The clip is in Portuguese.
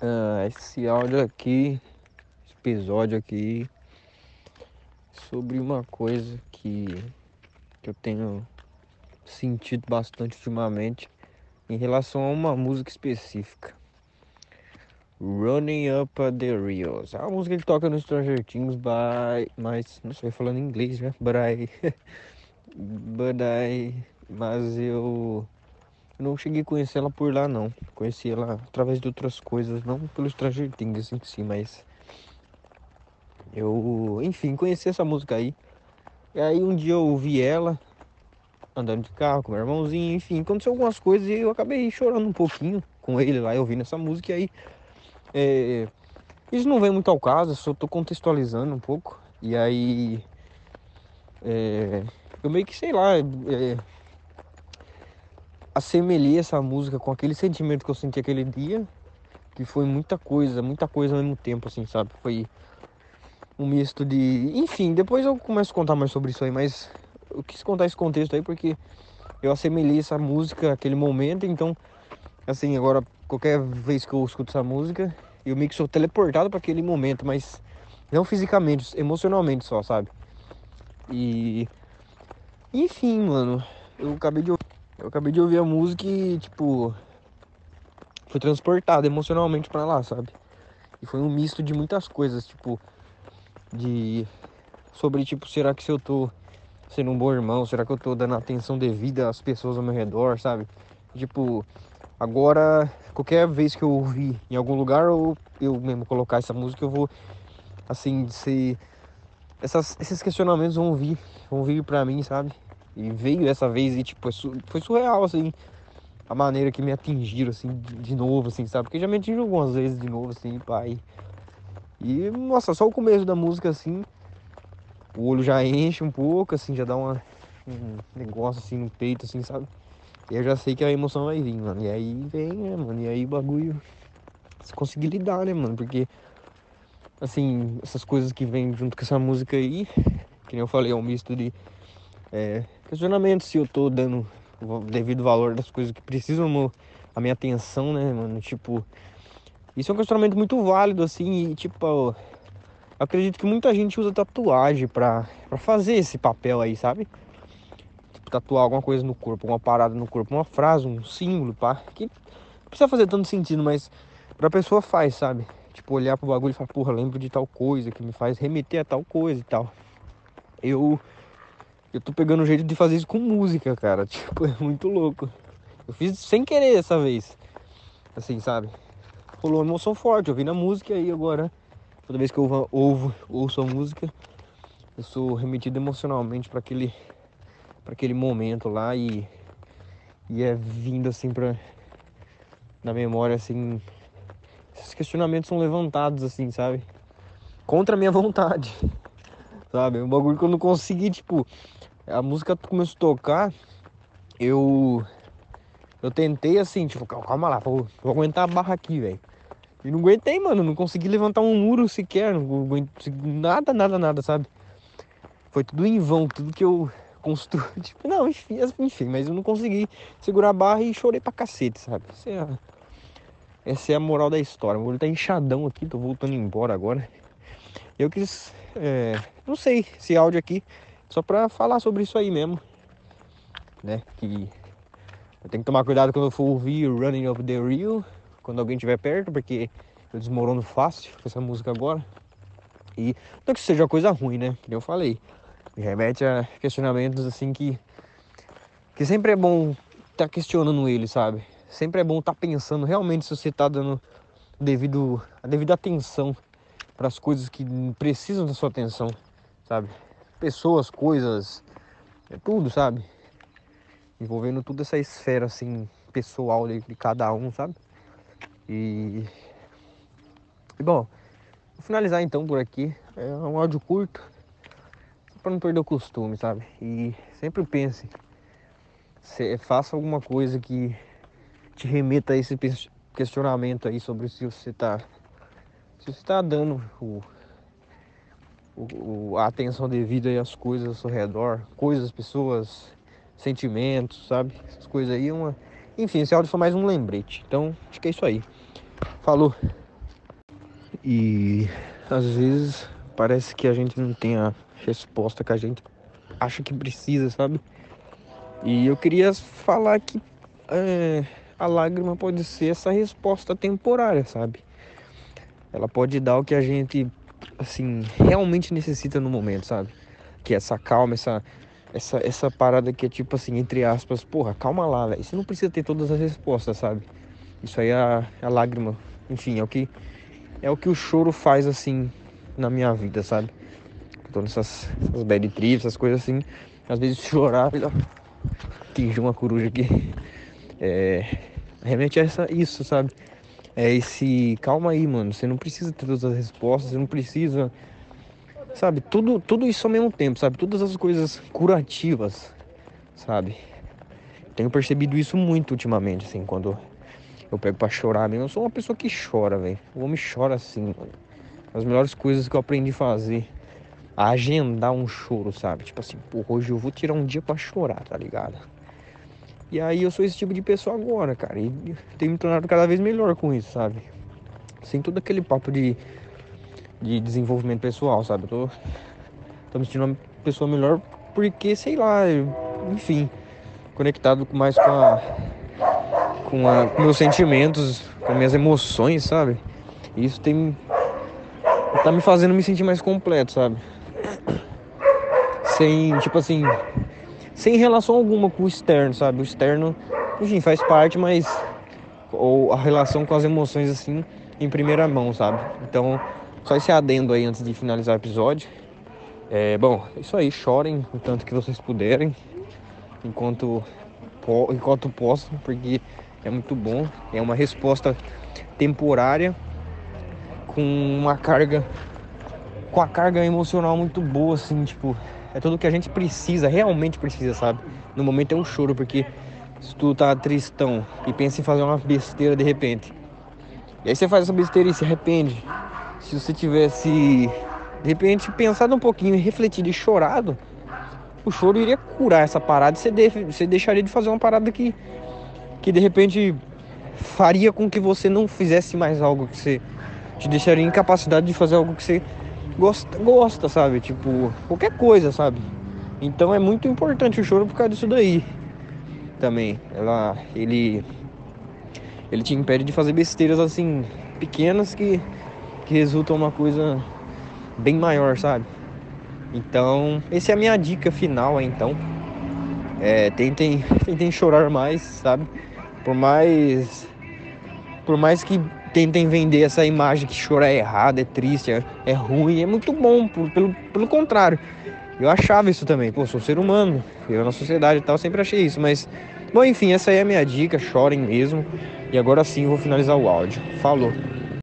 Ah, esse áudio aqui, esse episódio aqui, sobre uma coisa que, que eu tenho sentido bastante ultimamente em relação a uma música específica. Running Up the Reels. É uma música que toca no Stranger Things, by, mas não sei falando inglês, né? But I, but I, mas eu não cheguei a conhecer ela por lá não. Conheci ela através de outras coisas, não pelo Stranger Things em si, mas eu, enfim, conheci essa música aí. E aí um dia eu ouvi ela andando de carro com meu irmãozinho, enfim, aconteceu algumas coisas e eu acabei chorando um pouquinho com ele lá, ouvindo essa música e aí é, isso não vem muito ao caso, só tô contextualizando um pouco. E aí é, eu meio que sei lá, é, assemelhei essa música com aquele sentimento que eu senti aquele dia, que foi muita coisa, muita coisa ao mesmo tempo, assim, sabe? Foi um misto de. Enfim, depois eu começo a contar mais sobre isso aí, mas eu quis contar esse contexto aí porque eu assemelhei essa música aquele momento, então, assim, agora qualquer vez que eu escuto essa música, eu meio que sou teleportado para aquele momento, mas não fisicamente, emocionalmente só, sabe? E. Enfim, mano, eu acabei de eu acabei de ouvir a música e, tipo, fui transportado emocionalmente para lá, sabe? E foi um misto de muitas coisas, tipo, de sobre tipo, será que se eu tô sendo um bom irmão, será que eu tô dando atenção devida às pessoas ao meu redor, sabe? Tipo, agora qualquer vez que eu ouvir em algum lugar ou eu mesmo colocar essa música, eu vou assim, ser essas, esses questionamentos vão vir, vão vir para mim, sabe? E veio dessa vez e, tipo, foi surreal, assim, a maneira que me atingiram, assim, de novo, assim, sabe? Porque já me atingiu algumas vezes de novo, assim, pai. E, nossa, só o começo da música, assim, o olho já enche um pouco, assim, já dá uma, um negócio, assim, no peito, assim, sabe? E eu já sei que a emoção vai vir, mano. E aí vem, né, mano? E aí o bagulho. Se conseguir lidar, né, mano? Porque, assim, essas coisas que vêm junto com essa música aí, que nem eu falei, é um misto de é, questionamento se eu tô dando o devido valor das coisas que precisam a minha atenção, né, mano? Tipo, isso é um questionamento muito válido, assim, e tipo, acredito que muita gente usa tatuagem pra, pra fazer esse papel aí, sabe? Tipo, tatuar alguma coisa no corpo, uma parada no corpo, uma frase, um símbolo, pá. Que não precisa fazer tanto sentido, mas pra pessoa faz, sabe? Tipo, olhar pro bagulho e falar, porra, lembro de tal coisa que me faz remeter a tal coisa e tal. Eu eu tô pegando um jeito de fazer isso com música, cara. Tipo, é muito louco. Eu fiz sem querer dessa vez. Assim, sabe? Rolou uma emoção forte, eu vi na música e agora, toda vez que eu ouvo, ouço a música, eu sou remetido emocionalmente para aquele para aquele momento lá e e é vindo assim para na memória assim esses questionamentos são levantados assim, sabe? Contra a minha vontade. Sabe? Um bagulho que eu não consegui, tipo, a música começou a tocar, eu eu tentei assim, tipo, calma lá, vou, vou aguentar a barra aqui, velho. E não aguentei, mano, não consegui levantar um muro sequer, não aguentei, nada, nada, nada, sabe? Foi tudo em vão, tudo que eu construí, tipo, não, enfim, enfim, mas eu não consegui segurar a barra e chorei pra cacete, sabe? Essa é a, essa é a moral da história. O olho tá inchadão aqui, tô voltando embora agora. Eu quis, é, não sei, esse áudio aqui só pra falar sobre isso aí mesmo. Né? Que eu tenho que tomar cuidado quando eu for ouvir Running Up the Rio. Quando alguém estiver perto, porque eu desmorono fácil com essa música agora. E não que seja coisa ruim, né? Que eu falei. Me remete a questionamentos assim que. Que sempre é bom estar tá questionando ele, sabe? Sempre é bom estar tá pensando realmente se você está dando devido, a devida atenção para as coisas que precisam da sua atenção, sabe? pessoas, coisas, é tudo, sabe? Envolvendo toda essa esfera assim pessoal de, cada um, sabe? E, e bom, vou finalizar então por aqui. É um áudio curto, para não perder o costume, sabe? E sempre pense, se, faça alguma coisa que te remeta a esse questionamento aí sobre se você tá se você tá dando o o, a atenção devida às coisas ao seu redor, coisas, pessoas, sentimentos, sabe? Essas coisas aí, uma... enfim, esse áudio foi mais um lembrete. Então, acho que é isso aí. Falou. E às vezes parece que a gente não tem a resposta que a gente acha que precisa, sabe? E eu queria falar que é, a lágrima pode ser essa resposta temporária, sabe? Ela pode dar o que a gente, assim, realmente necessita no momento, sabe? Que é essa calma, essa, essa, essa parada que é tipo assim, entre aspas, porra, calma lá, velho. Você não precisa ter todas as respostas, sabe? Isso aí é a, é a lágrima. Enfim, é o que é o que o choro faz assim na minha vida, sabe? Tô nessas essas bad trips, essas coisas assim. Às vezes chorar, atingir uma coruja aqui. Realmente é essa, isso, sabe? É esse. Calma aí, mano. Você não precisa ter todas as respostas, você não precisa. Sabe? Tudo, tudo isso ao mesmo tempo, sabe? Todas as coisas curativas, sabe? Tenho percebido isso muito ultimamente, assim, quando eu pego pra chorar mesmo. Eu sou uma pessoa que chora, velho. O homem chora assim, mano. As melhores coisas que eu aprendi a fazer. A agendar um choro, sabe? Tipo assim, pô, hoje eu vou tirar um dia pra chorar, tá ligado? E aí eu sou esse tipo de pessoa agora, cara. E tenho me tornado cada vez melhor com isso, sabe? Sem todo aquele papo de, de desenvolvimento pessoal, sabe? Eu tô, tô me sentindo uma pessoa melhor porque, sei lá, enfim, conectado mais com a, com, a, com meus sentimentos, com minhas emoções, sabe? Isso tem tá me fazendo me sentir mais completo, sabe? Sem, tipo assim, sem relação alguma com o externo, sabe? O externo, enfim, faz parte, mas ou a relação com as emoções assim em primeira mão, sabe? Então, só esse adendo aí antes de finalizar o episódio. É, bom, é isso aí, chorem o tanto que vocês puderem, enquanto enquanto possam, porque é muito bom, é uma resposta temporária com uma carga com a carga emocional muito boa assim, tipo, é tudo que a gente precisa, realmente precisa, sabe? No momento é um choro, porque se tu tá tristão e pensa em fazer uma besteira de repente, e aí você faz essa besteira e se arrepende. Se você tivesse, de repente, pensado um pouquinho, refletido e chorado, o choro iria curar essa parada e você, de, você deixaria de fazer uma parada que, que de repente faria com que você não fizesse mais algo que você te deixaria incapacidade de fazer algo que você gosta, gosta, sabe? Tipo, qualquer coisa, sabe? Então é muito importante o choro por causa disso daí. Também. Ela. Ele. Ele te impede de fazer besteiras assim, pequenas que, que resultam uma coisa bem maior, sabe? Então, essa é a minha dica final então. É, tentem, tentem chorar mais, sabe? Por mais. Por mais que tentem vender essa imagem que chorar é errado, é triste, é, é ruim, é muito bom, pelo, pelo contrário. Eu achava isso também, pô, sou ser humano, eu na sociedade e tal, sempre achei isso, mas. Bom, enfim, essa aí é a minha dica, chorem mesmo. E agora sim eu vou finalizar o áudio. Falou!